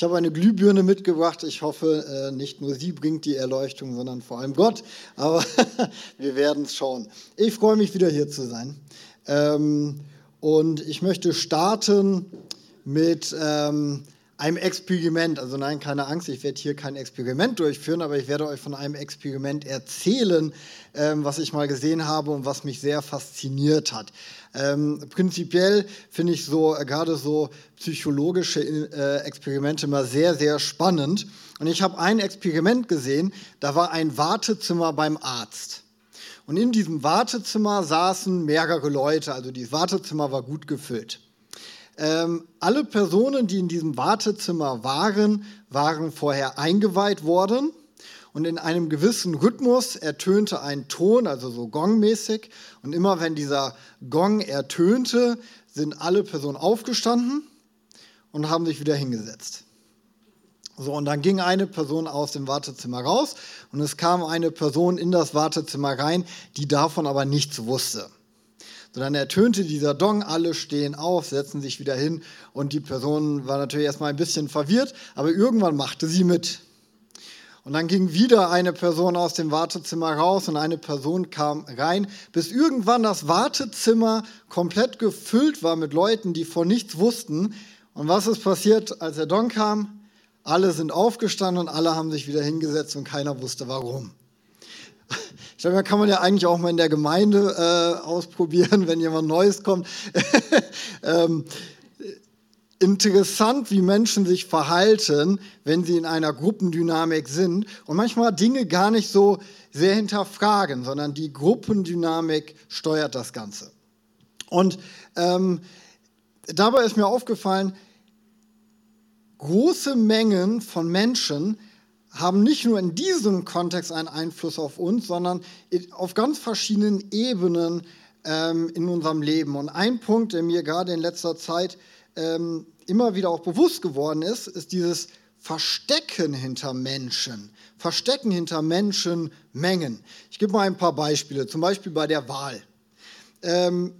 Ich habe eine Glühbirne mitgebracht. Ich hoffe, äh, nicht nur sie bringt die Erleuchtung, sondern vor allem Gott. Aber wir werden es schauen. Ich freue mich wieder hier zu sein. Ähm, und ich möchte starten mit ähm, einem Experiment. Also nein, keine Angst, ich werde hier kein Experiment durchführen, aber ich werde euch von einem Experiment erzählen, ähm, was ich mal gesehen habe und was mich sehr fasziniert hat. Ähm, prinzipiell finde ich so äh, gerade so psychologische äh, Experimente immer sehr, sehr spannend. Und ich habe ein Experiment gesehen, da war ein Wartezimmer beim Arzt. Und in diesem Wartezimmer saßen mehrere Leute, also dieses Wartezimmer war gut gefüllt. Ähm, alle Personen, die in diesem Wartezimmer waren, waren vorher eingeweiht worden und in einem gewissen Rhythmus ertönte ein Ton, also so gongmäßig. Und immer wenn dieser Gong ertönte, sind alle Personen aufgestanden und haben sich wieder hingesetzt. So, und dann ging eine Person aus dem Wartezimmer raus und es kam eine Person in das Wartezimmer rein, die davon aber nichts wusste sondern ertönte dieser Dong, alle stehen auf, setzen sich wieder hin und die Person war natürlich erstmal ein bisschen verwirrt, aber irgendwann machte sie mit. Und dann ging wieder eine Person aus dem Wartezimmer raus und eine Person kam rein, bis irgendwann das Wartezimmer komplett gefüllt war mit Leuten, die von nichts wussten. Und was ist passiert, als der Don kam? Alle sind aufgestanden und alle haben sich wieder hingesetzt und keiner wusste warum. Ich glaube, kann man ja eigentlich auch mal in der Gemeinde äh, ausprobieren, wenn jemand Neues kommt. ähm, interessant, wie Menschen sich verhalten, wenn sie in einer Gruppendynamik sind und manchmal Dinge gar nicht so sehr hinterfragen, sondern die Gruppendynamik steuert das Ganze. Und ähm, dabei ist mir aufgefallen, große Mengen von Menschen haben nicht nur in diesem Kontext einen Einfluss auf uns, sondern auf ganz verschiedenen Ebenen ähm, in unserem Leben. Und ein Punkt, der mir gerade in letzter Zeit ähm, immer wieder auch bewusst geworden ist, ist dieses Verstecken hinter Menschen. Verstecken hinter Menschenmengen. Ich gebe mal ein paar Beispiele, zum Beispiel bei der Wahl. Ähm,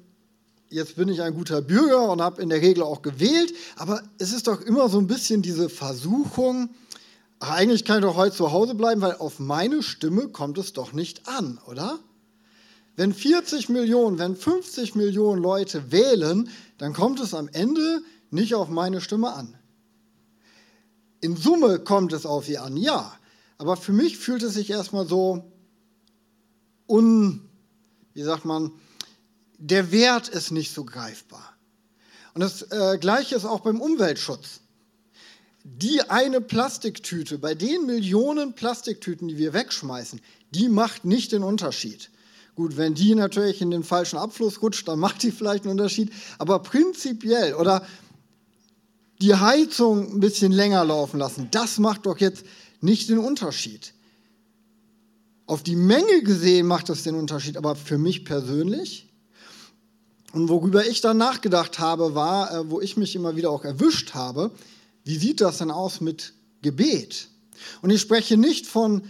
jetzt bin ich ein guter Bürger und habe in der Regel auch gewählt, aber es ist doch immer so ein bisschen diese Versuchung, Eigentlich kann ich doch heute zu Hause bleiben, weil auf meine Stimme kommt es doch nicht an, oder? Wenn 40 Millionen, wenn 50 Millionen Leute wählen, dann kommt es am Ende nicht auf meine Stimme an. In Summe kommt es auf sie an, ja. Aber für mich fühlt es sich erstmal so un, wie sagt man, der Wert ist nicht so greifbar. Und das äh, Gleiche ist auch beim Umweltschutz die eine Plastiktüte, bei den Millionen Plastiktüten, die wir wegschmeißen, die macht nicht den Unterschied. Gut, wenn die natürlich in den falschen Abfluss rutscht, dann macht die vielleicht einen Unterschied. Aber prinzipiell oder die Heizung ein bisschen länger laufen lassen, das macht doch jetzt nicht den Unterschied. Auf die Menge gesehen macht das den Unterschied, aber für mich persönlich und worüber ich dann nachgedacht habe, war, äh, wo ich mich immer wieder auch erwischt habe, wie sieht das denn aus mit Gebet? Und ich spreche nicht von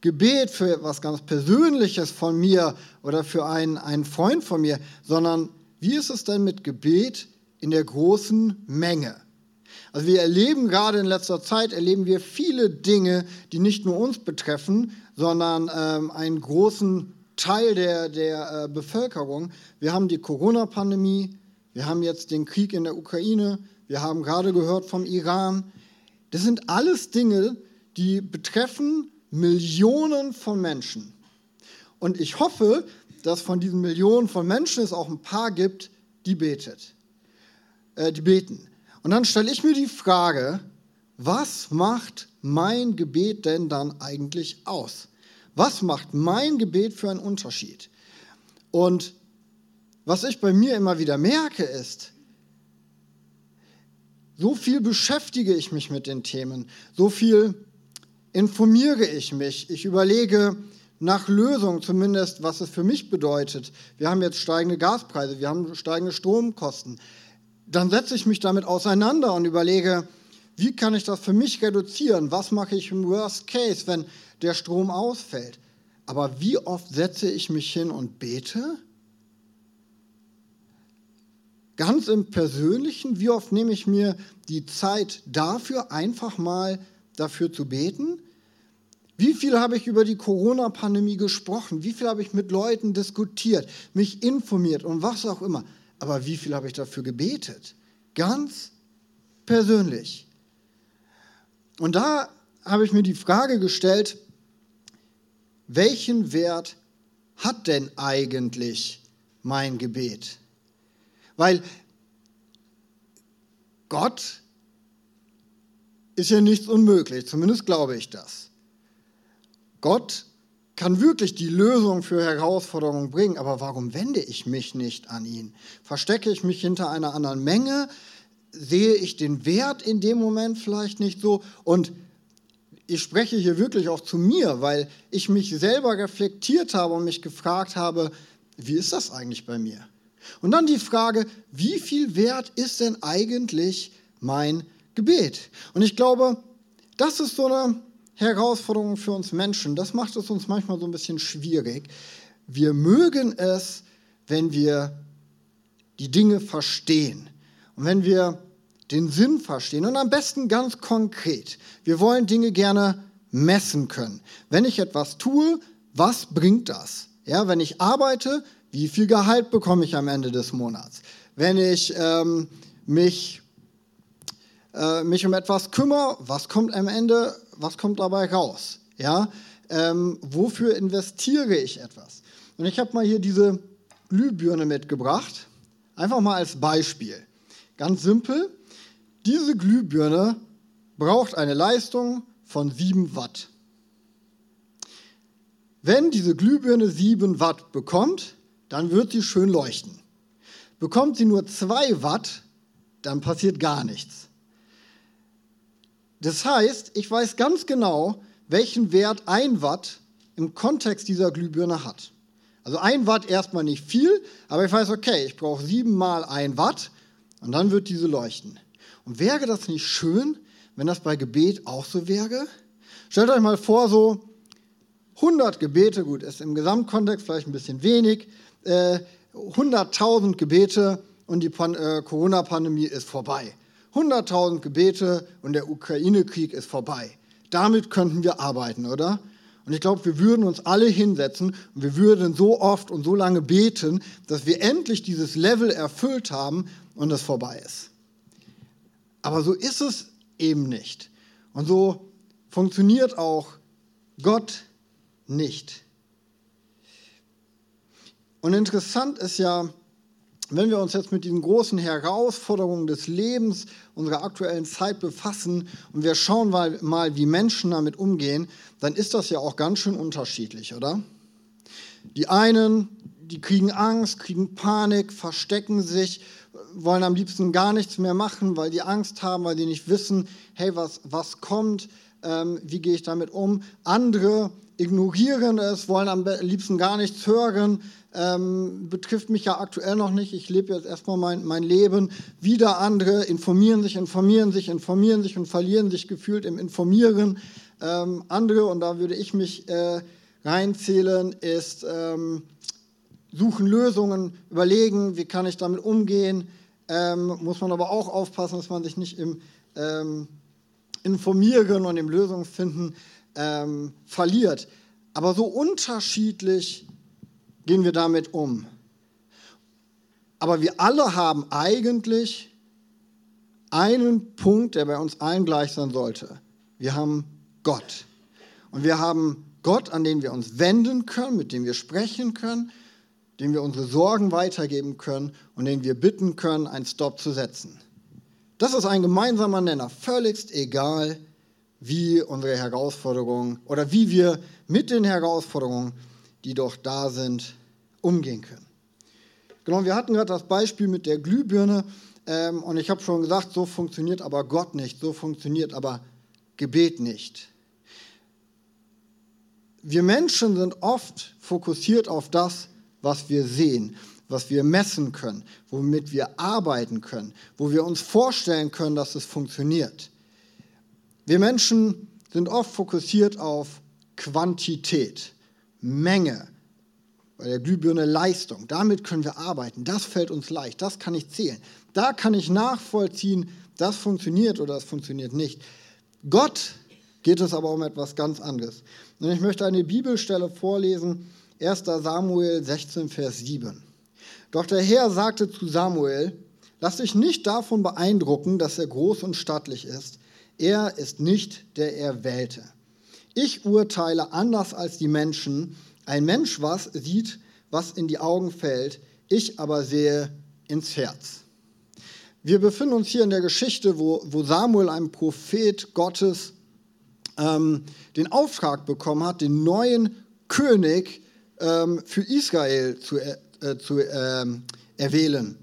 Gebet für etwas ganz Persönliches von mir oder für einen, einen Freund von mir, sondern wie ist es denn mit Gebet in der großen Menge? Also wir erleben gerade in letzter Zeit, erleben wir viele Dinge, die nicht nur uns betreffen, sondern ähm, einen großen Teil der, der äh, Bevölkerung. Wir haben die Corona-Pandemie, wir haben jetzt den Krieg in der Ukraine, wir haben gerade gehört vom Iran. Das sind alles Dinge, die betreffen Millionen von Menschen. Und ich hoffe, dass von diesen Millionen von Menschen es auch ein paar gibt, die betet, äh, die beten. Und dann stelle ich mir die Frage, was macht mein Gebet denn dann eigentlich aus? Was macht mein Gebet für einen Unterschied? Und was ich bei mir immer wieder merke, ist, so viel beschäftige ich mich mit den Themen, so viel informiere ich mich, ich überlege nach Lösungen, zumindest was es für mich bedeutet. Wir haben jetzt steigende Gaspreise, wir haben steigende Stromkosten. Dann setze ich mich damit auseinander und überlege, wie kann ich das für mich reduzieren? Was mache ich im Worst Case, wenn der Strom ausfällt? Aber wie oft setze ich mich hin und bete? Ganz im Persönlichen, wie oft nehme ich mir die Zeit dafür, einfach mal dafür zu beten? Wie viel habe ich über die Corona-Pandemie gesprochen? Wie viel habe ich mit Leuten diskutiert, mich informiert und was auch immer? Aber wie viel habe ich dafür gebetet? Ganz persönlich. Und da habe ich mir die Frage gestellt, welchen Wert hat denn eigentlich mein Gebet? Weil Gott ist ja nichts unmöglich, zumindest glaube ich das. Gott kann wirklich die Lösung für Herausforderungen bringen, aber warum wende ich mich nicht an ihn? Verstecke ich mich hinter einer anderen Menge? Sehe ich den Wert in dem Moment vielleicht nicht so? Und ich spreche hier wirklich auch zu mir, weil ich mich selber reflektiert habe und mich gefragt habe, wie ist das eigentlich bei mir? Und dann die Frage, wie viel wert ist denn eigentlich mein Gebet? Und ich glaube, das ist so eine Herausforderung für uns Menschen. Das macht es uns manchmal so ein bisschen schwierig. Wir mögen es, wenn wir die Dinge verstehen und wenn wir den Sinn verstehen und am besten ganz konkret. Wir wollen Dinge gerne messen können. Wenn ich etwas tue, was bringt das? Ja, wenn ich arbeite, wie viel Gehalt bekomme ich am Ende des Monats? Wenn ich ähm, mich, äh, mich um etwas kümmere, was kommt am Ende, was kommt dabei raus? Ja, ähm, wofür investiere ich etwas? Und ich habe mal hier diese Glühbirne mitgebracht, einfach mal als Beispiel. Ganz simpel. Diese Glühbirne braucht eine Leistung von 7 Watt. Wenn diese Glühbirne 7 Watt bekommt, dann wird sie schön leuchten. Bekommt sie nur 2 Watt, dann passiert gar nichts. Das heißt, ich weiß ganz genau, welchen Wert 1 Watt im Kontext dieser Glühbirne hat. Also 1 Watt erstmal nicht viel, aber ich weiß, okay, ich brauche 7 mal 1 Watt und dann wird diese leuchten. Und wäre das nicht schön, wenn das bei Gebet auch so wäre? Stellt euch mal vor, so 100 Gebete, gut, ist im Gesamtkontext vielleicht ein bisschen wenig, äh, 100.000 Gebete und die äh, Corona-Pandemie ist vorbei. 100.000 Gebete und der Ukraine-Krieg ist vorbei. Damit könnten wir arbeiten, oder? Und ich glaube, wir würden uns alle hinsetzen und wir würden so oft und so lange beten, dass wir endlich dieses Level erfüllt haben und es vorbei ist. Aber so ist es eben nicht. Und so funktioniert auch Gott nicht. Und interessant ist ja, wenn wir uns jetzt mit diesen großen Herausforderungen des Lebens unserer aktuellen Zeit befassen und wir schauen mal, wie Menschen damit umgehen, dann ist das ja auch ganz schön unterschiedlich, oder? Die einen, die kriegen Angst, kriegen Panik, verstecken sich, wollen am liebsten gar nichts mehr machen, weil die Angst haben, weil die nicht wissen, hey, was, was kommt, ähm, wie gehe ich damit um. Andere ignorieren es, wollen am liebsten gar nichts hören, ähm, betrifft mich ja aktuell noch nicht, ich lebe jetzt erstmal mein, mein Leben. Wieder andere informieren sich, informieren sich, informieren sich und verlieren sich gefühlt im Informieren. Ähm, andere, und da würde ich mich äh, reinzählen, ist ähm, suchen Lösungen, überlegen, wie kann ich damit umgehen. Ähm, muss man aber auch aufpassen, dass man sich nicht im ähm, Informieren und im Lösungen finden ähm, verliert. Aber so unterschiedlich gehen wir damit um. Aber wir alle haben eigentlich einen Punkt, der bei uns allen gleich sein sollte. Wir haben Gott. Und wir haben Gott, an den wir uns wenden können, mit dem wir sprechen können, dem wir unsere Sorgen weitergeben können und den wir bitten können, einen Stopp zu setzen. Das ist ein gemeinsamer Nenner, völligst egal, wie unsere Herausforderungen oder wie wir mit den Herausforderungen, die doch da sind, umgehen können. Genau, wir hatten gerade das Beispiel mit der Glühbirne ähm, und ich habe schon gesagt, so funktioniert aber Gott nicht, so funktioniert aber Gebet nicht. Wir Menschen sind oft fokussiert auf das, was wir sehen, was wir messen können, womit wir arbeiten können, wo wir uns vorstellen können, dass es funktioniert. Wir Menschen sind oft fokussiert auf Quantität, Menge, bei der Glühbirne Leistung. Damit können wir arbeiten. Das fällt uns leicht. Das kann ich zählen. Da kann ich nachvollziehen, das funktioniert oder das funktioniert nicht. Gott geht es aber um etwas ganz anderes. Und ich möchte eine Bibelstelle vorlesen, 1. Samuel 16, Vers 7. Doch der Herr sagte zu Samuel, lass dich nicht davon beeindrucken, dass er groß und stattlich ist. Er ist nicht der Erwählte. Ich urteile anders als die Menschen. Ein Mensch was sieht, was in die Augen fällt, ich aber sehe ins Herz. Wir befinden uns hier in der Geschichte, wo, wo Samuel, ein Prophet Gottes, ähm, den Auftrag bekommen hat, den neuen König ähm, für Israel zu, äh, zu ähm, erwählen.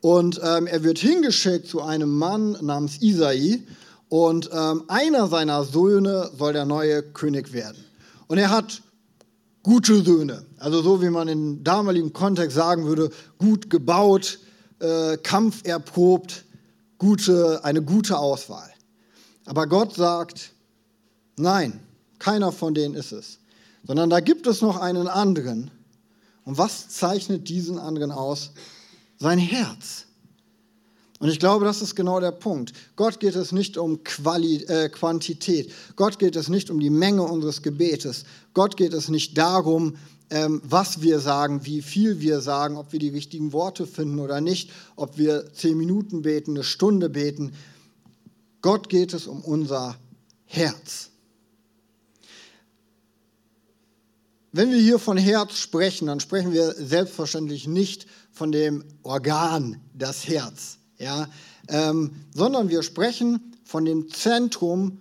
Und ähm, er wird hingeschickt zu einem Mann namens Isai. Und ähm, einer seiner Söhne soll der neue König werden. Und er hat gute Söhne. Also so wie man im damaligen Kontext sagen würde, gut gebaut, äh, kampferprobt, gute, eine gute Auswahl. Aber Gott sagt, nein, keiner von denen ist es, sondern da gibt es noch einen anderen. Und was zeichnet diesen anderen aus? Sein Herz. Und ich glaube, das ist genau der Punkt. Gott geht es nicht um Quali äh, Quantität. Gott geht es nicht um die Menge unseres Gebetes. Gott geht es nicht darum, ähm, was wir sagen, wie viel wir sagen, ob wir die richtigen Worte finden oder nicht, ob wir zehn Minuten beten, eine Stunde beten. Gott geht es um unser Herz. Wenn wir hier von Herz sprechen, dann sprechen wir selbstverständlich nicht von dem Organ, das Herz, ja, ähm, sondern wir sprechen von dem Zentrum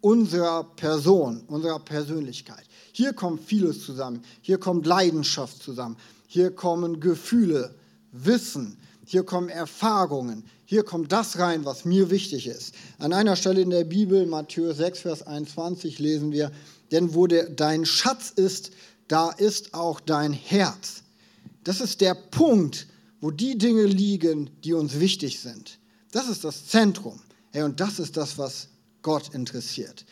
unserer Person, unserer Persönlichkeit. Hier kommt vieles zusammen. Hier kommt Leidenschaft zusammen. Hier kommen Gefühle, Wissen. Hier kommen Erfahrungen. Hier kommt das rein, was mir wichtig ist. An einer Stelle in der Bibel, Matthäus 6, Vers 21, lesen wir, denn wo der, dein Schatz ist, da ist auch dein Herz. Das ist der Punkt, wo die Dinge liegen, die uns wichtig sind. Das ist das Zentrum. Hey, und das ist das, was Gott interessiert.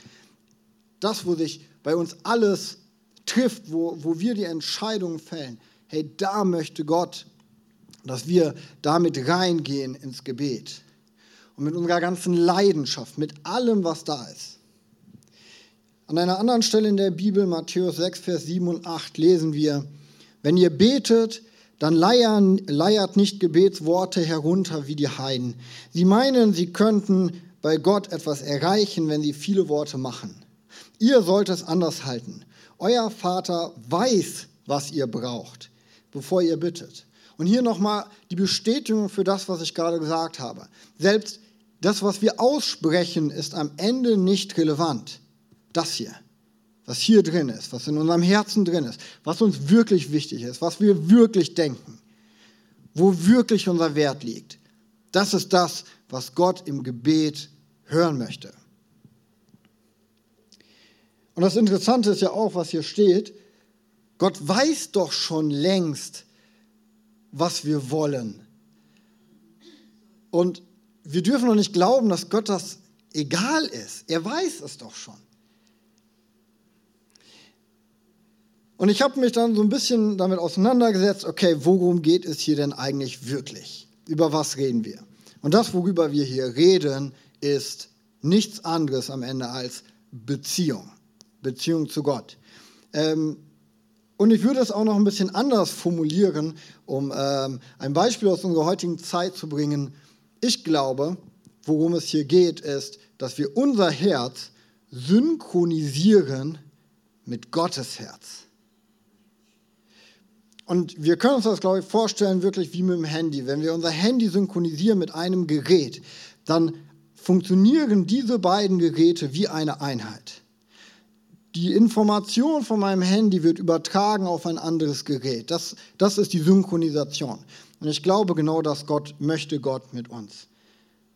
Das, wo sich bei uns alles trifft, wo, wo wir die Entscheidungen fällen, hey, da möchte Gott, dass wir damit reingehen ins Gebet. Und mit unserer ganzen Leidenschaft, mit allem, was da ist. An einer anderen Stelle in der Bibel, Matthäus 6, Vers 7 und 8, lesen wir, wenn ihr betet, dann leiern, leiert nicht Gebetsworte herunter wie die Heiden. Sie meinen, sie könnten bei Gott etwas erreichen, wenn sie viele Worte machen. Ihr sollt es anders halten. Euer Vater weiß, was ihr braucht, bevor ihr bittet. Und hier nochmal die Bestätigung für das, was ich gerade gesagt habe. Selbst das, was wir aussprechen, ist am Ende nicht relevant. Das hier, was hier drin ist, was in unserem Herzen drin ist, was uns wirklich wichtig ist, was wir wirklich denken, wo wirklich unser Wert liegt. Das ist das, was Gott im Gebet hören möchte. Und das Interessante ist ja auch, was hier steht. Gott weiß doch schon längst, was wir wollen. Und wir dürfen doch nicht glauben, dass Gott das egal ist. Er weiß es doch schon. Und ich habe mich dann so ein bisschen damit auseinandergesetzt, okay, worum geht es hier denn eigentlich wirklich? Über was reden wir? Und das, worüber wir hier reden, ist nichts anderes am Ende als Beziehung. Beziehung zu Gott. Ähm, und ich würde es auch noch ein bisschen anders formulieren, um ähm, ein Beispiel aus unserer heutigen Zeit zu bringen. Ich glaube, worum es hier geht, ist, dass wir unser Herz synchronisieren mit Gottes Herz. Und wir können uns das, glaube ich, vorstellen, wirklich wie mit dem Handy. Wenn wir unser Handy synchronisieren mit einem Gerät, dann funktionieren diese beiden Geräte wie eine Einheit. Die Information von meinem Handy wird übertragen auf ein anderes Gerät. Das, das ist die Synchronisation. Und ich glaube genau das Gott möchte Gott mit uns.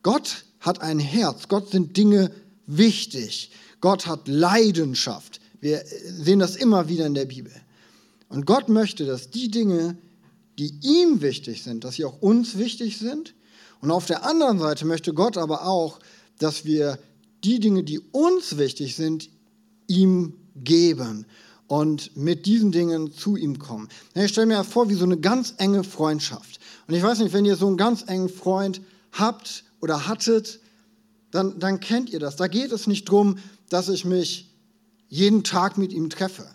Gott hat ein Herz. Gott sind Dinge wichtig. Gott hat Leidenschaft. Wir sehen das immer wieder in der Bibel. Und Gott möchte, dass die Dinge, die ihm wichtig sind, dass sie auch uns wichtig sind. Und auf der anderen Seite möchte Gott aber auch, dass wir die Dinge, die uns wichtig sind, ihm geben und mit diesen Dingen zu ihm kommen. Ich stelle mir vor, wie so eine ganz enge Freundschaft. Und ich weiß nicht, wenn ihr so einen ganz engen Freund habt oder hattet, dann, dann kennt ihr das. Da geht es nicht darum, dass ich mich jeden Tag mit ihm treffe.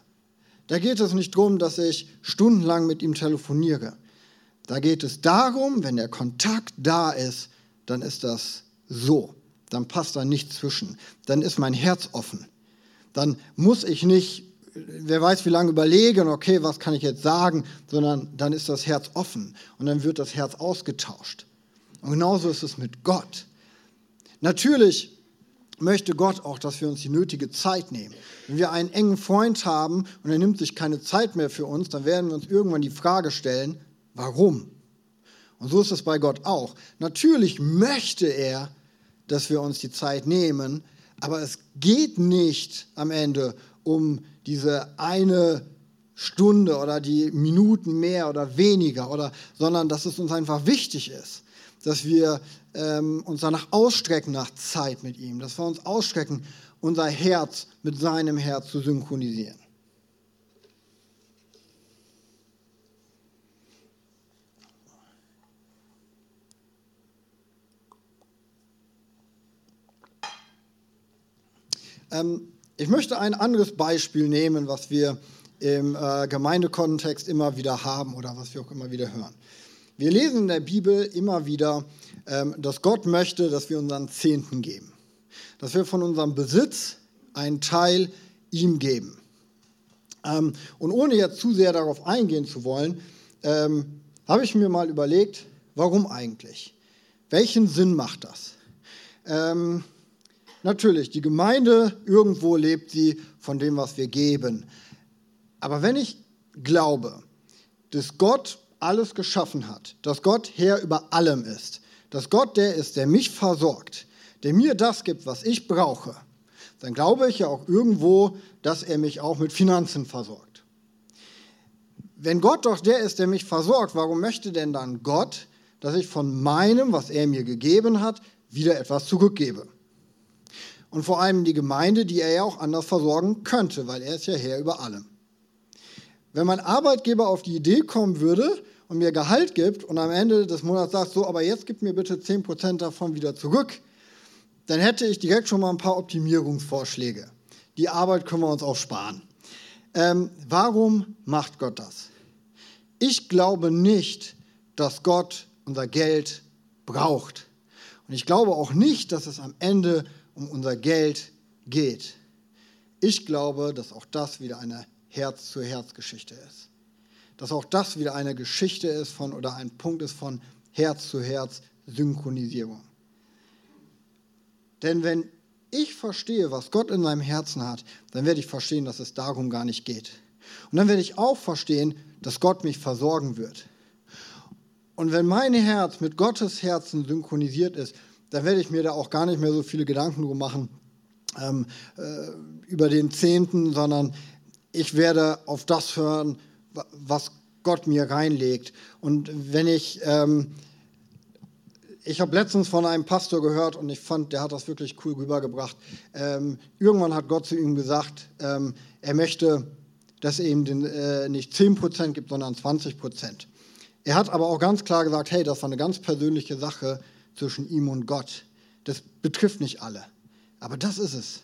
Da geht es nicht darum, dass ich stundenlang mit ihm telefoniere. Da geht es darum, wenn der Kontakt da ist, dann ist das so. Dann passt da nichts zwischen. Dann ist mein Herz offen. Dann muss ich nicht, wer weiß wie lange überlegen, okay, was kann ich jetzt sagen, sondern dann ist das Herz offen und dann wird das Herz ausgetauscht. Und genauso ist es mit Gott. Natürlich möchte Gott auch, dass wir uns die nötige Zeit nehmen. Wenn wir einen engen Freund haben und er nimmt sich keine Zeit mehr für uns, dann werden wir uns irgendwann die Frage stellen, warum? Und so ist es bei Gott auch. Natürlich möchte er, dass wir uns die Zeit nehmen, aber es geht nicht am Ende um diese eine Stunde oder die Minuten mehr oder weniger, oder, sondern dass es uns einfach wichtig ist, dass wir ähm, uns danach ausstrecken nach Zeit mit ihm, dass wir uns ausstrecken, unser Herz mit seinem Herz zu synchronisieren. Ähm, ich möchte ein anderes Beispiel nehmen, was wir im äh, Gemeindekontext immer wieder haben oder was wir auch immer wieder hören. Wir lesen in der Bibel immer wieder, ähm, dass Gott möchte, dass wir unseren Zehnten geben. Dass wir von unserem Besitz einen Teil ihm geben. Ähm, und ohne jetzt zu sehr darauf eingehen zu wollen, ähm, habe ich mir mal überlegt, warum eigentlich? Welchen Sinn macht das? Ähm, Natürlich, die Gemeinde, irgendwo lebt sie von dem, was wir geben. Aber wenn ich glaube, dass Gott alles geschaffen hat, dass Gott Herr über allem ist, dass Gott der ist, der mich versorgt, der mir das gibt, was ich brauche, dann glaube ich ja auch irgendwo, dass er mich auch mit Finanzen versorgt. Wenn Gott doch der ist, der mich versorgt, warum möchte denn dann Gott, dass ich von meinem, was er mir gegeben hat, wieder etwas zurückgebe? und vor allem die Gemeinde, die er ja auch anders versorgen könnte, weil er ist ja Herr über allem. Wenn mein Arbeitgeber auf die Idee kommen würde und mir Gehalt gibt und am Ende des Monats sagt, so, aber jetzt gib mir bitte 10% davon wieder zurück, dann hätte ich direkt schon mal ein paar Optimierungsvorschläge. Die Arbeit können wir uns auch sparen. Ähm, warum macht Gott das? Ich glaube nicht, dass Gott unser Geld braucht. Und ich glaube auch nicht, dass es am Ende um unser Geld geht. Ich glaube, dass auch das wieder eine Herz-zu-Herz-Geschichte ist. Dass auch das wieder eine Geschichte ist von oder ein Punkt ist von Herz-zu-Herz-Synchronisierung. Denn wenn ich verstehe, was Gott in seinem Herzen hat, dann werde ich verstehen, dass es darum gar nicht geht. Und dann werde ich auch verstehen, dass Gott mich versorgen wird. Und wenn mein Herz mit Gottes Herzen synchronisiert ist, da werde ich mir da auch gar nicht mehr so viele Gedanken drum machen ähm, äh, über den Zehnten, sondern ich werde auf das hören, was Gott mir reinlegt. Und wenn ich, ähm, ich habe letztens von einem Pastor gehört und ich fand, der hat das wirklich cool rübergebracht. Ähm, irgendwann hat Gott zu ihm gesagt, ähm, er möchte, dass er ihm den, äh, nicht 10% gibt, sondern 20%. Er hat aber auch ganz klar gesagt, hey, das war eine ganz persönliche Sache zwischen ihm und Gott. Das betrifft nicht alle. Aber das ist es.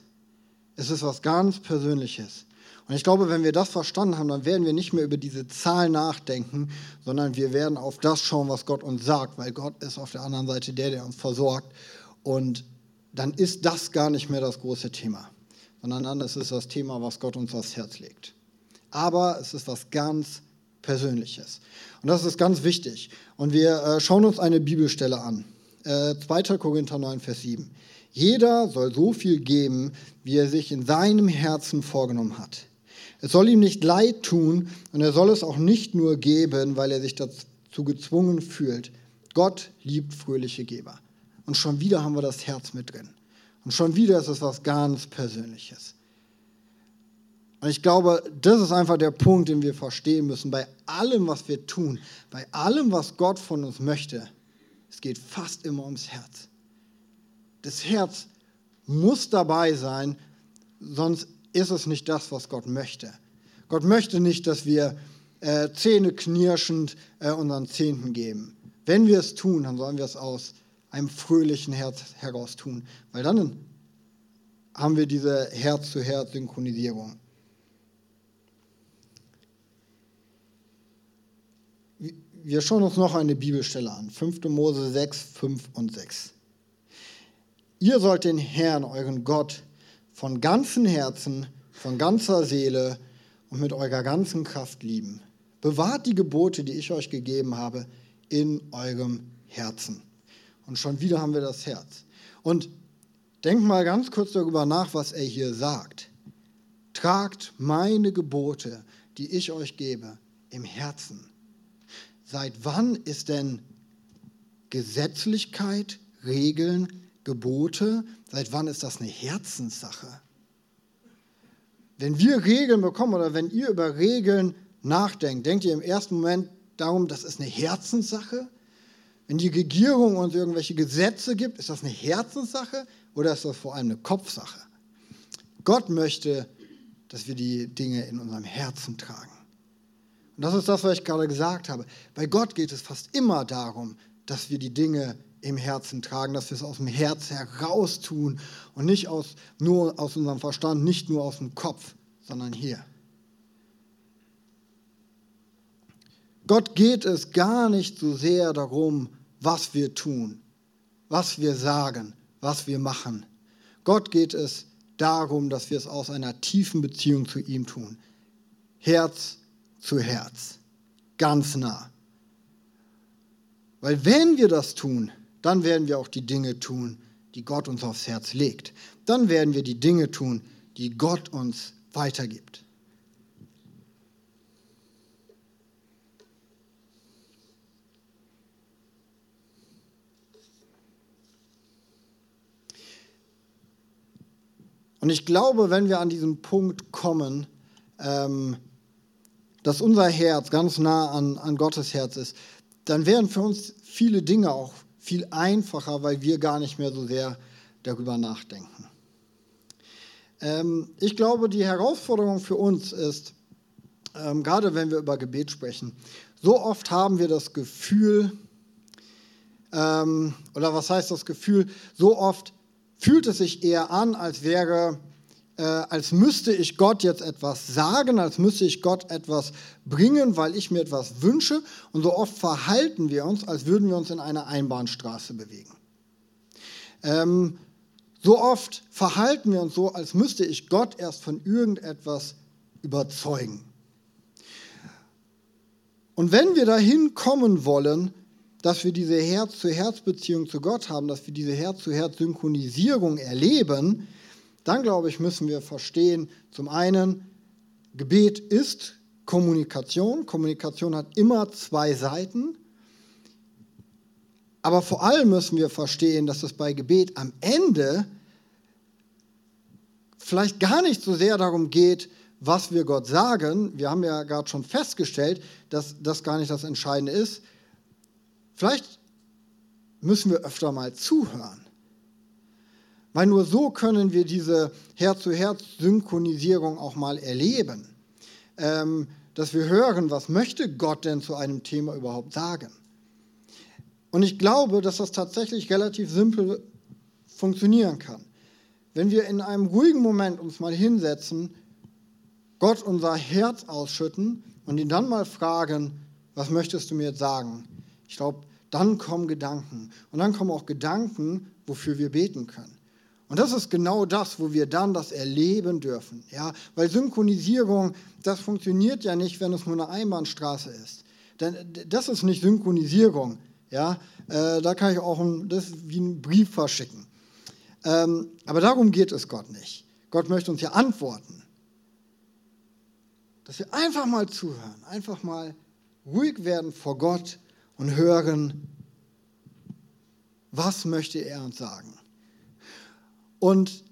Es ist was ganz Persönliches. Und ich glaube, wenn wir das verstanden haben, dann werden wir nicht mehr über diese Zahl nachdenken, sondern wir werden auf das schauen, was Gott uns sagt, weil Gott ist auf der anderen Seite der, der uns versorgt. Und dann ist das gar nicht mehr das große Thema, sondern dann ist es das Thema, was Gott uns aufs Herz legt. Aber es ist was ganz Persönliches. Und das ist ganz wichtig. Und wir äh, schauen uns eine Bibelstelle an äh, 2. Korinther 9, Vers 7. Jeder soll so viel geben, wie er sich in seinem Herzen vorgenommen hat. Es soll ihm nicht leid tun und er soll es auch nicht nur geben, weil er sich dazu gezwungen fühlt. Gott liebt fröhliche Geber. Und schon wieder haben wir das Herz mit drin. Und schon wieder ist es was ganz Persönliches. Und ich glaube, das ist einfach der Punkt, den wir verstehen müssen. Bei allem, was wir tun, bei allem, was Gott von uns möchte, es geht fast immer ums Herz. Das Herz muss dabei sein, sonst ist es nicht das, was Gott möchte. Gott möchte nicht, dass wir äh, Zähne knirschend äh, unseren Zehnten geben. Wenn wir es tun, dann sollen wir es aus einem fröhlichen Herz heraus tun, weil dann haben wir diese Herz-zu-Herz-Synchronisierung. Wir schauen uns noch eine Bibelstelle an, 5. Mose 6, 5 und 6. Ihr sollt den Herrn, euren Gott, von ganzem Herzen, von ganzer Seele und mit eurer ganzen Kraft lieben. Bewahrt die Gebote, die ich euch gegeben habe, in eurem Herzen. Und schon wieder haben wir das Herz. Und denkt mal ganz kurz darüber nach, was er hier sagt. Tragt meine Gebote, die ich euch gebe, im Herzen. Seit wann ist denn Gesetzlichkeit, Regeln, Gebote, seit wann ist das eine Herzenssache? Wenn wir Regeln bekommen oder wenn ihr über Regeln nachdenkt, denkt ihr im ersten Moment darum, das ist eine Herzenssache? Wenn die Regierung uns irgendwelche Gesetze gibt, ist das eine Herzenssache oder ist das vor allem eine Kopfsache? Gott möchte, dass wir die Dinge in unserem Herzen tragen. Und das ist das, was ich gerade gesagt habe. Bei Gott geht es fast immer darum, dass wir die Dinge im Herzen tragen, dass wir es aus dem Herz heraus tun und nicht aus, nur aus unserem Verstand, nicht nur aus dem Kopf, sondern hier. Gott geht es gar nicht so sehr darum, was wir tun, was wir sagen, was wir machen. Gott geht es darum, dass wir es aus einer tiefen Beziehung zu ihm tun. Herz zu Herz, ganz nah. Weil wenn wir das tun, dann werden wir auch die Dinge tun, die Gott uns aufs Herz legt. Dann werden wir die Dinge tun, die Gott uns weitergibt. Und ich glaube, wenn wir an diesen Punkt kommen, ähm, dass unser Herz ganz nah an, an Gottes Herz ist, dann wären für uns viele Dinge auch viel einfacher, weil wir gar nicht mehr so sehr darüber nachdenken. Ähm, ich glaube, die Herausforderung für uns ist, ähm, gerade wenn wir über Gebet sprechen, so oft haben wir das Gefühl, ähm, oder was heißt das Gefühl, so oft fühlt es sich eher an, als wäre, äh, als müsste ich Gott jetzt etwas sagen, als müsste ich Gott etwas bringen, weil ich mir etwas wünsche. Und so oft verhalten wir uns, als würden wir uns in einer Einbahnstraße bewegen. Ähm, so oft verhalten wir uns so, als müsste ich Gott erst von irgendetwas überzeugen. Und wenn wir dahin kommen wollen, dass wir diese Herz-zu-Herz-Beziehung zu Gott haben, dass wir diese Herz-zu-Herz-Synchronisierung erleben, dann glaube ich, müssen wir verstehen, zum einen, Gebet ist Kommunikation. Kommunikation hat immer zwei Seiten. Aber vor allem müssen wir verstehen, dass es bei Gebet am Ende vielleicht gar nicht so sehr darum geht, was wir Gott sagen. Wir haben ja gerade schon festgestellt, dass das gar nicht das Entscheidende ist. Vielleicht müssen wir öfter mal zuhören. Weil nur so können wir diese Herz-zu-Herz-Synchronisierung auch mal erleben. Ähm, dass wir hören, was möchte Gott denn zu einem Thema überhaupt sagen. Und ich glaube, dass das tatsächlich relativ simpel funktionieren kann. Wenn wir in einem ruhigen Moment uns mal hinsetzen, Gott unser Herz ausschütten und ihn dann mal fragen, was möchtest du mir jetzt sagen? Ich glaube, dann kommen Gedanken. Und dann kommen auch Gedanken, wofür wir beten können. Und das ist genau das, wo wir dann das erleben dürfen. Ja? Weil Synchronisierung, das funktioniert ja nicht, wenn es nur eine Einbahnstraße ist. Denn das ist nicht Synchronisierung. Ja? Äh, da kann ich auch ein, das wie einen Brief verschicken. Ähm, aber darum geht es Gott nicht. Gott möchte uns ja antworten. Dass wir einfach mal zuhören, einfach mal ruhig werden vor Gott und hören, was möchte er uns sagen. Und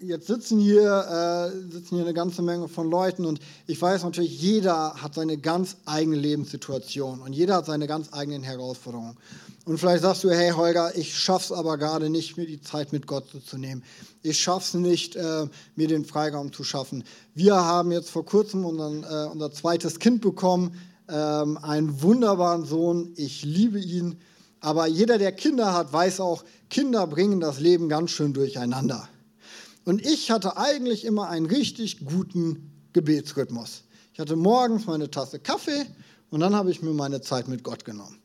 jetzt sitzen hier, äh, sitzen hier eine ganze Menge von Leuten und ich weiß natürlich, jeder hat seine ganz eigene Lebenssituation und jeder hat seine ganz eigenen Herausforderungen. Und vielleicht sagst du, hey Holger, ich schaff's aber gerade nicht, mir die Zeit mit Gott zu nehmen. Ich schaff's nicht, äh, mir den Freiraum zu schaffen. Wir haben jetzt vor kurzem unseren, äh, unser zweites Kind bekommen, ähm, einen wunderbaren Sohn. Ich liebe ihn. Aber jeder, der Kinder hat, weiß auch, Kinder bringen das Leben ganz schön durcheinander. Und ich hatte eigentlich immer einen richtig guten Gebetsrhythmus. Ich hatte morgens meine Tasse Kaffee und dann habe ich mir meine Zeit mit Gott genommen.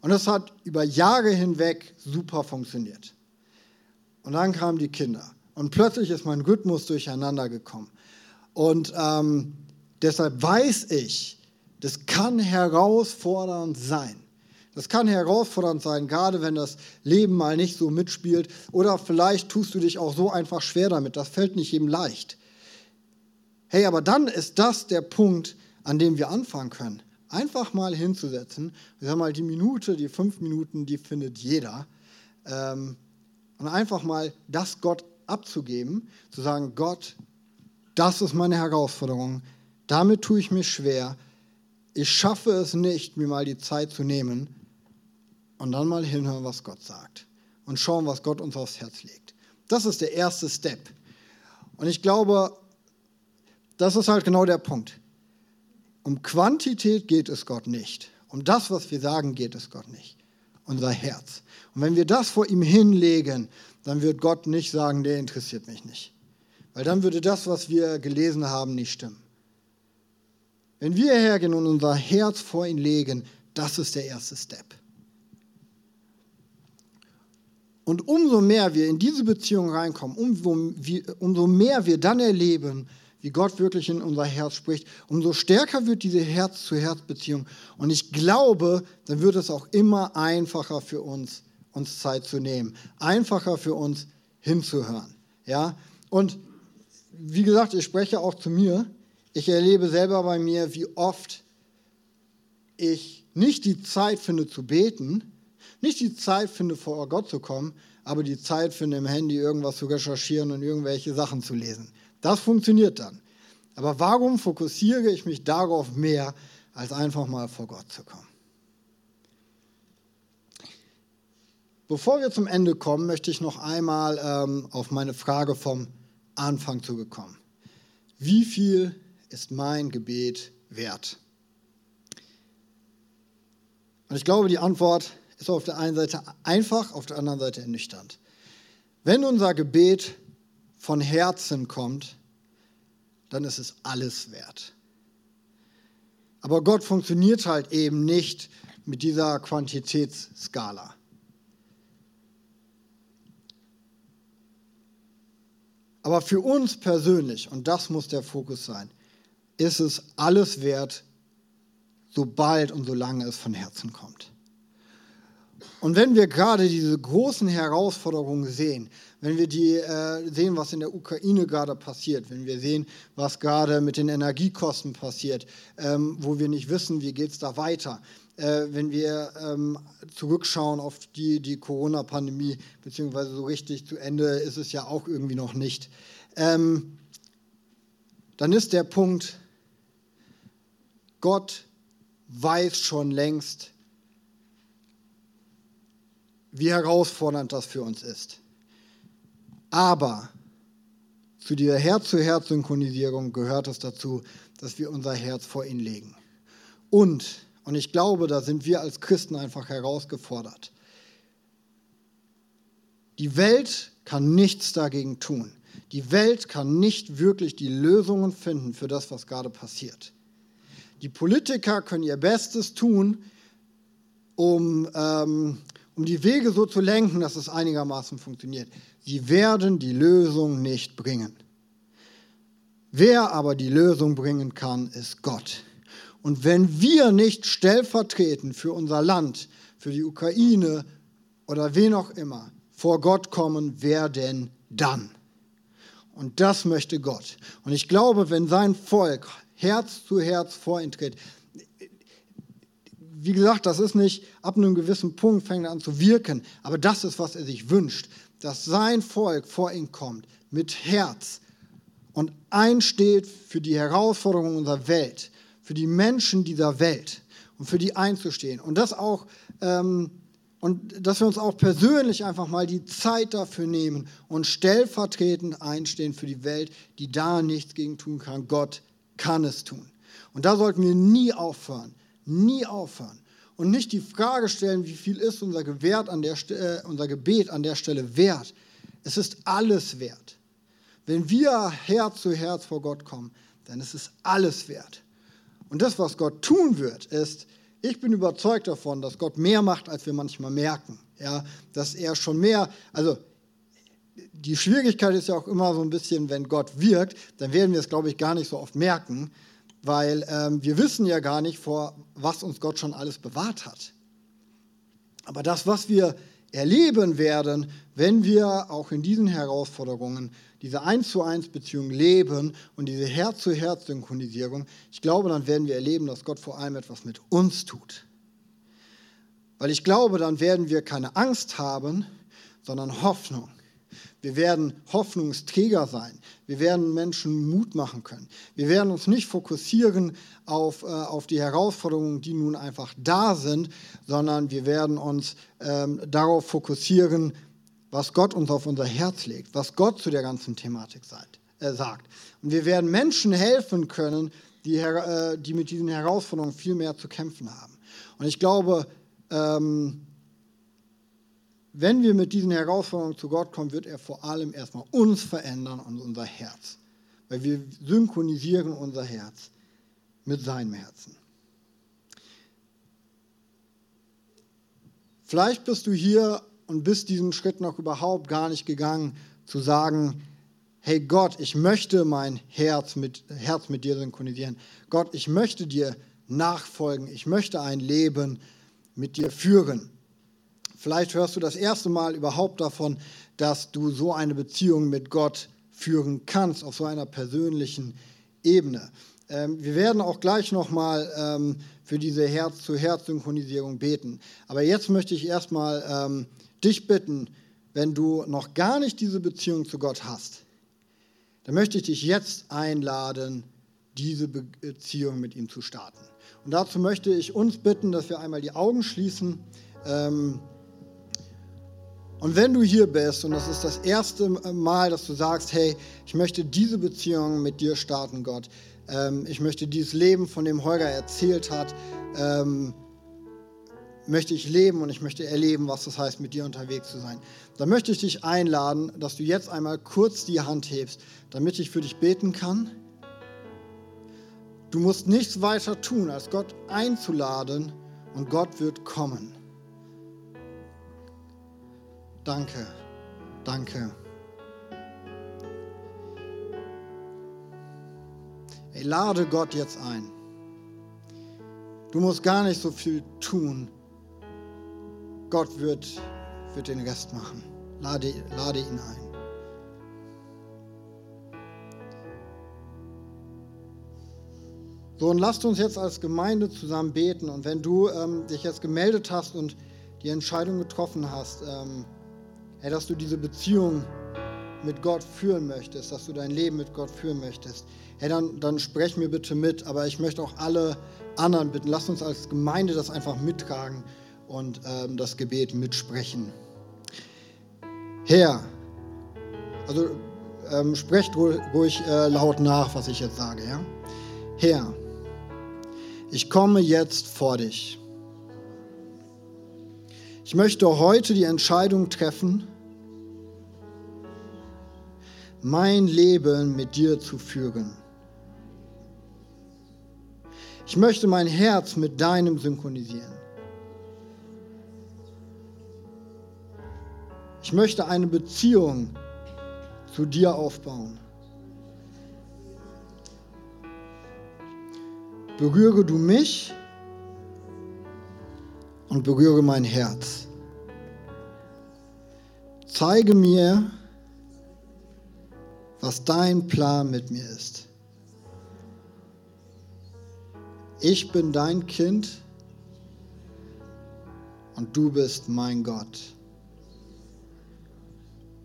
Und das hat über Jahre hinweg super funktioniert. Und dann kamen die Kinder. Und plötzlich ist mein Rhythmus durcheinander gekommen. Und ähm, deshalb weiß ich, das kann herausfordernd sein. Das kann herausfordernd sein, gerade wenn das Leben mal nicht so mitspielt. Oder vielleicht tust du dich auch so einfach schwer damit. Das fällt nicht jedem leicht. Hey, aber dann ist das der Punkt, an dem wir anfangen können. Einfach mal hinzusetzen. Ich sag mal, die Minute, die fünf Minuten, die findet jeder. Ähm, und einfach mal das Gott abzugeben, zu sagen, Gott, das ist meine Herausforderung. Damit tue ich mir schwer. Ich schaffe es nicht, mir mal die Zeit zu nehmen und dann mal hinhören, was Gott sagt und schauen, was Gott uns aufs Herz legt. Das ist der erste Step. Und ich glaube, das ist halt genau der Punkt. Um Quantität geht es Gott nicht. Um das, was wir sagen, geht es Gott nicht. Unser Herz. Und wenn wir das vor ihm hinlegen, dann wird Gott nicht sagen, der interessiert mich nicht. Weil dann würde das, was wir gelesen haben, nicht stimmen. Wenn wir hergehen und unser Herz vor ihn legen, das ist der erste Step. Und umso mehr wir in diese Beziehung reinkommen, umso, mehr wir dann erleben, wie Gott wirklich in unser Herz spricht, umso stärker wird diese Herz-zu-Herz-Beziehung. Und ich glaube, dann wird es auch immer einfacher für uns, uns Zeit zu nehmen, einfacher für uns hinzuhören. Ja? Und wie gesagt, ich spreche auch zu mir. Ich erlebe selber bei mir, wie oft ich nicht die Zeit finde zu beten, nicht die Zeit finde, vor Gott zu kommen, aber die Zeit finde, im Handy irgendwas zu recherchieren und irgendwelche Sachen zu lesen. Das funktioniert dann. Aber warum fokussiere ich mich darauf mehr, als einfach mal vor Gott zu kommen? Bevor wir zum Ende kommen, möchte ich noch einmal ähm, auf meine Frage vom Anfang zugekommen. Wie viel ist mein Gebet wert? Und ich glaube, die Antwort ist auf der einen Seite einfach, auf der anderen Seite ernüchternd. Wenn unser Gebet von Herzen kommt, dann ist es alles wert. Aber Gott funktioniert halt eben nicht mit dieser Quantitätsskala. Aber für uns persönlich, und das muss der Fokus sein, ist es alles wert, sobald und solange es von Herzen kommt. Und wenn wir gerade diese großen Herausforderungen sehen, wenn wir die äh, sehen, was in der Ukraine gerade passiert, wenn wir sehen, was gerade mit den Energiekosten passiert, ähm, wo wir nicht wissen, wie geht es da weiter, äh, wenn wir ähm, zurückschauen auf die, die Corona-Pandemie, beziehungsweise so richtig zu Ende ist es ja auch irgendwie noch nicht, ähm, dann ist der Punkt, Gott weiß schon längst, wie herausfordernd das für uns ist. Aber zu dieser Herz-zu-Herz-Synchronisierung gehört es dazu, dass wir unser Herz vor ihn legen. Und, und ich glaube, da sind wir als Christen einfach herausgefordert. Die Welt kann nichts dagegen tun. Die Welt kann nicht wirklich die Lösungen finden für das, was gerade passiert. Die Politiker können ihr Bestes tun, um ähm, um die Wege so zu lenken, dass es einigermaßen funktioniert. Sie werden die Lösung nicht bringen. Wer aber die Lösung bringen kann, ist Gott. Und wenn wir nicht stellvertretend für unser Land, für die Ukraine oder wen auch immer vor Gott kommen, wer denn dann? Und das möchte Gott. Und ich glaube, wenn sein Volk Herz zu Herz vor ihn tritt, wie gesagt, das ist nicht ab einem gewissen Punkt fängt er an zu wirken, aber das ist, was er sich wünscht, dass sein Volk vor ihn kommt mit Herz und einsteht für die Herausforderungen unserer Welt, für die Menschen dieser Welt und für die einzustehen. Und das auch, ähm, und dass wir uns auch persönlich einfach mal die Zeit dafür nehmen und stellvertretend einstehen für die Welt, die da nichts gegen tun kann. Gott kann es tun. Und da sollten wir nie aufhören, nie aufhören. Und nicht die Frage stellen, wie viel ist unser, Gewert an der, äh, unser Gebet an der Stelle wert. Es ist alles wert. Wenn wir Herz zu Herz vor Gott kommen, dann ist es alles wert. Und das, was Gott tun wird, ist, ich bin überzeugt davon, dass Gott mehr macht, als wir manchmal merken. Ja, dass er schon mehr, also die Schwierigkeit ist ja auch immer so ein bisschen, wenn Gott wirkt, dann werden wir es, glaube ich, gar nicht so oft merken, weil ähm, wir wissen ja gar nicht, vor was uns Gott schon alles bewahrt hat. Aber das, was wir erleben werden, wenn wir auch in diesen Herausforderungen diese 1 zu 1 Beziehung leben und diese Herz zu Herz Synchronisierung, ich glaube, dann werden wir erleben, dass Gott vor allem etwas mit uns tut. Weil ich glaube, dann werden wir keine Angst haben, sondern Hoffnung. Wir werden Hoffnungsträger sein. Wir werden Menschen Mut machen können. Wir werden uns nicht fokussieren auf, äh, auf die Herausforderungen, die nun einfach da sind, sondern wir werden uns ähm, darauf fokussieren, was Gott uns auf unser Herz legt, was Gott zu der ganzen Thematik sagt. Äh, sagt. Und wir werden Menschen helfen können, die, äh, die mit diesen Herausforderungen viel mehr zu kämpfen haben. Und ich glaube, ähm, wenn wir mit diesen Herausforderungen zu Gott kommen, wird er vor allem erstmal uns verändern und unser Herz. Weil wir synchronisieren unser Herz mit seinem Herzen. Vielleicht bist du hier und bist diesen Schritt noch überhaupt gar nicht gegangen, zu sagen, hey Gott, ich möchte mein Herz mit, Herz mit dir synchronisieren. Gott, ich möchte dir nachfolgen. Ich möchte ein Leben mit dir führen. Vielleicht hörst du das erste Mal überhaupt davon, dass du so eine Beziehung mit Gott führen kannst, auf so einer persönlichen Ebene. Ähm, wir werden auch gleich nochmal ähm, für diese Herz-zu-Herz-Synchronisierung beten. Aber jetzt möchte ich erstmal ähm, dich bitten, wenn du noch gar nicht diese Beziehung zu Gott hast, dann möchte ich dich jetzt einladen, diese Beziehung mit ihm zu starten. Und dazu möchte ich uns bitten, dass wir einmal die Augen schließen. Ähm, und wenn du hier bist und das ist das erste Mal, dass du sagst, hey, ich möchte diese Beziehung mit dir starten, Gott. Ähm, ich möchte dieses Leben, von dem Holger erzählt hat, ähm, möchte ich leben und ich möchte erleben, was das heißt, mit dir unterwegs zu sein. Dann möchte ich dich einladen, dass du jetzt einmal kurz die Hand hebst, damit ich für dich beten kann. Du musst nichts weiter tun, als Gott einzuladen und Gott wird kommen. Danke, danke. Ey, lade Gott jetzt ein. Du musst gar nicht so viel tun. Gott wird, wird den Rest machen. Lade, lade ihn ein. So, und lasst uns jetzt als Gemeinde zusammen beten. Und wenn du ähm, dich jetzt gemeldet hast und die Entscheidung getroffen hast, ähm, Herr, dass du diese Beziehung mit Gott führen möchtest, dass du dein Leben mit Gott führen möchtest. Herr, dann, dann sprech mir bitte mit, aber ich möchte auch alle anderen bitten, lass uns als Gemeinde das einfach mittragen und ähm, das Gebet mitsprechen. Herr, also ähm, sprecht ruhig, äh, laut nach, was ich jetzt sage, ja? Herr, ich komme jetzt vor dich. Ich möchte heute die Entscheidung treffen, mein Leben mit dir zu führen. Ich möchte mein Herz mit deinem synchronisieren. Ich möchte eine Beziehung zu dir aufbauen. Berühre du mich und berühre mein Herz. Zeige mir, was dein Plan mit mir ist. Ich bin dein Kind und du bist mein Gott.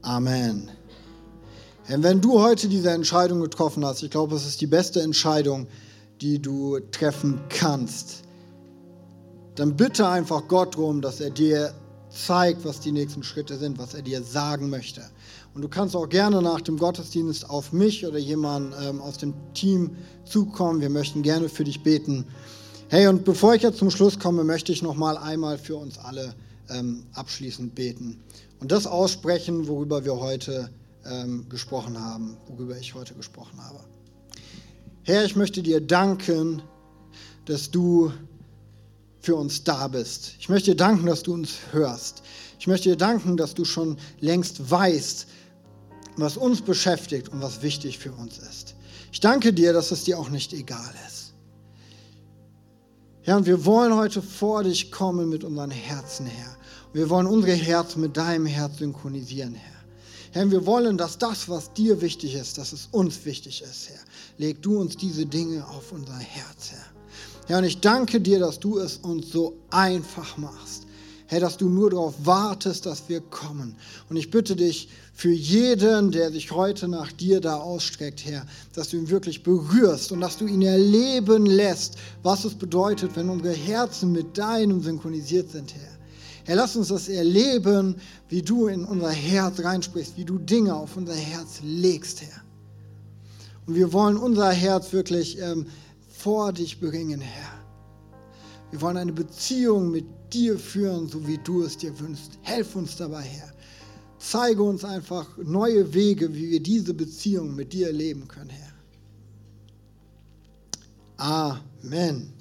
Amen. Herr, wenn du heute diese Entscheidung getroffen hast, ich glaube, es ist die beste Entscheidung, die du treffen kannst, dann bitte einfach Gott darum, dass er dir zeigt, was die nächsten Schritte sind, was er dir sagen möchte. Und du kannst auch gerne nach dem Gottesdienst auf mich oder jemanden ähm, aus dem Team zukommen. Wir möchten gerne für dich beten. Hey, und bevor ich jetzt zum Schluss komme, möchte ich noch mal einmal für uns alle ähm, abschließend beten und das aussprechen, worüber wir heute ähm, gesprochen haben, worüber ich heute gesprochen habe. Herr, ich möchte dir danken, dass du für uns da bist. Ich möchte dir danken, dass du uns hörst. Ich möchte dir danken, dass du schon längst weißt, was uns beschäftigt und was wichtig für uns ist. Ich danke dir, dass es dir auch nicht egal ist. Ja, und wir wollen heute vor dich kommen mit unseren Herzen, Herr. Und wir wollen unsere Herzen mit deinem Herz synchronisieren, Herr. Herr, wir wollen, dass das, was dir wichtig ist, dass es uns wichtig ist, Herr. Leg du uns diese Dinge auf unser Herz, Herr. Herr, und ich danke dir, dass du es uns so einfach machst. Herr, dass du nur darauf wartest, dass wir kommen. Und ich bitte dich für jeden, der sich heute nach dir da ausstreckt, Herr, dass du ihn wirklich berührst und dass du ihn erleben lässt, was es bedeutet, wenn unsere Herzen mit deinem synchronisiert sind, Herr. Herr, lass uns das erleben, wie du in unser Herz reinsprichst, wie du Dinge auf unser Herz legst, Herr. Und wir wollen unser Herz wirklich ähm, vor dich bringen, Herr. Wir wollen eine Beziehung mit dir führen, so wie du es dir wünschst. Helf uns dabei, Herr. Zeige uns einfach neue Wege, wie wir diese Beziehung mit dir erleben können, Herr. Amen.